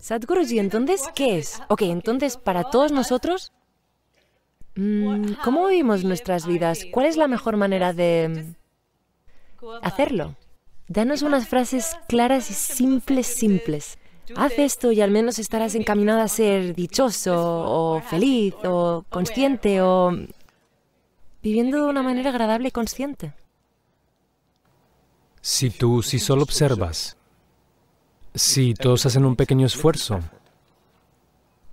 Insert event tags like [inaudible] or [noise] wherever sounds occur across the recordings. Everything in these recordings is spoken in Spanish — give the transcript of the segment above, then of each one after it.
Sadhguruji, entonces, ¿qué es? Ok, entonces, para todos nosotros, mm, ¿cómo vivimos nuestras vidas? ¿Cuál es la mejor manera de hacerlo? Danos unas frases claras y simples, simples. Haz esto y al menos estarás encaminado a ser dichoso o feliz o consciente o viviendo de una manera agradable y consciente. Si tú, si solo observas, si todos hacen un pequeño esfuerzo,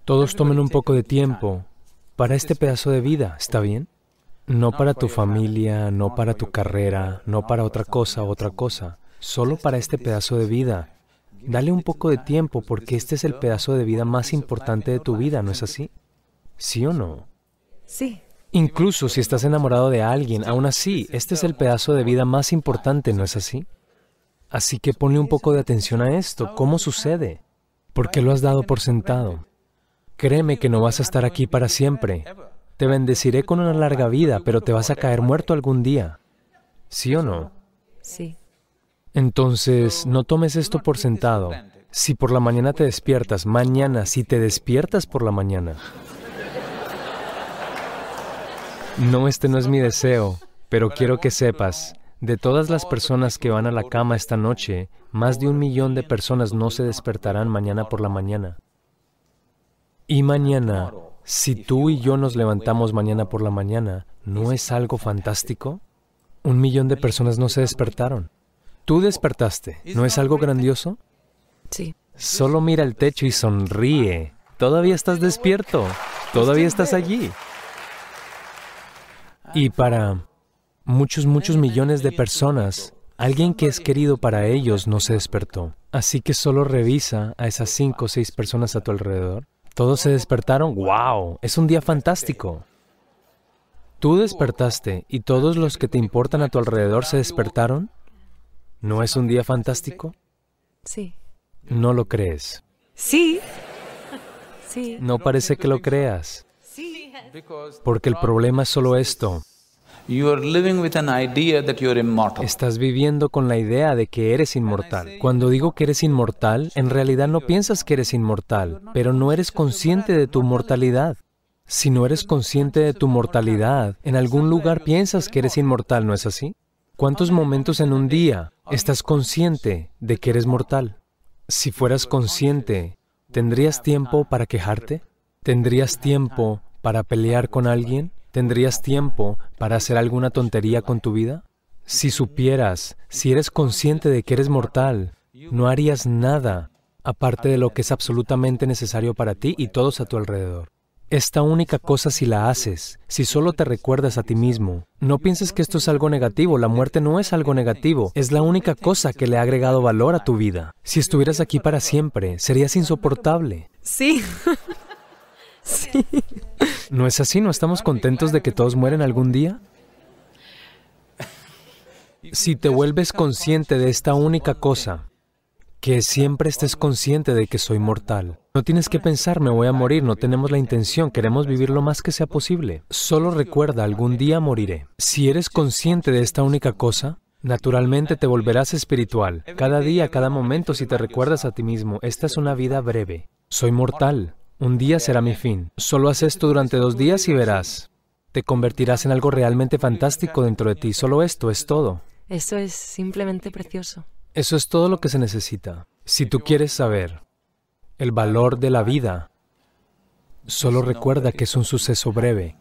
todos tomen un poco de tiempo para este pedazo de vida, ¿está bien? No para tu familia, no para tu carrera, no para otra cosa, otra cosa, solo para este pedazo de vida. Dale un poco de tiempo porque este es el pedazo de vida más importante de tu vida, ¿no es así? ¿Sí o no? Sí. Incluso si estás enamorado de alguien, aún así, este es el pedazo de vida más importante, ¿no es así? Así que ponle un poco de atención a esto. ¿Cómo sucede? ¿Por qué lo has dado por sentado? Créeme que no vas a estar aquí para siempre. Te bendeciré con una larga vida, pero te vas a caer muerto algún día. ¿Sí o no? Sí. Entonces, no tomes esto por sentado. Si por la mañana te despiertas, mañana, si te despiertas por la mañana, No, este no es mi deseo, pero quiero que sepas, de todas las personas que van a la cama esta noche, más de un millón de personas no se despertarán mañana por la mañana. Y mañana, si tú y yo nos levantamos mañana por la mañana, ¿no es algo fantástico? Un millón de personas no se despertaron. Tú despertaste, ¿no es algo grandioso? Sí. Solo mira el techo y sonríe. Todavía estás despierto, todavía estás allí. Y para muchos, muchos millones de personas, alguien que es querido para ellos no se despertó. Así que solo revisa a esas cinco o seis personas a tu alrededor. Todos se despertaron. ¡Wow! Es un día fantástico. Tú despertaste y todos los que te importan a tu alrededor se despertaron. ¿No es un día fantástico? Sí. No lo crees. Sí. Sí. No parece que lo creas. Porque el problema es solo esto. Estás viviendo con la idea de que eres inmortal. Cuando digo que eres inmortal, en realidad no piensas que eres inmortal, pero no eres consciente de tu mortalidad. Si no eres consciente de tu mortalidad, en algún lugar piensas que eres inmortal, ¿no es así? ¿Cuántos momentos en un día estás consciente de que eres mortal? Si fueras consciente, ¿tendrías tiempo para quejarte? ¿Tendrías tiempo para pelear con alguien? ¿Tendrías tiempo para hacer alguna tontería con tu vida? Si supieras, si eres consciente de que eres mortal, no harías nada aparte de lo que es absolutamente necesario para ti y todos a tu alrededor. Esta única cosa si la haces, si solo te recuerdas a ti mismo, no pienses que esto es algo negativo, la muerte no es algo negativo, es la única cosa que le ha agregado valor a tu vida. Si estuvieras aquí para siempre, serías insoportable. Sí. [laughs] ¿No es así? ¿No estamos contentos de que todos mueren algún día? Si te vuelves consciente de esta única cosa, que siempre estés consciente de que soy mortal. No tienes que pensar, me voy a morir, no tenemos la intención, queremos vivir lo más que sea posible. Solo recuerda, algún día moriré. Si eres consciente de esta única cosa, naturalmente te volverás espiritual. Cada día, cada momento, si te recuerdas a ti mismo, esta es una vida breve. Soy mortal. Un día será mi fin. Solo haz esto durante dos días y verás. Te convertirás en algo realmente fantástico dentro de ti. Solo esto es todo. Eso es simplemente precioso. Eso es todo lo que se necesita. Si tú quieres saber el valor de la vida, solo recuerda que es un suceso breve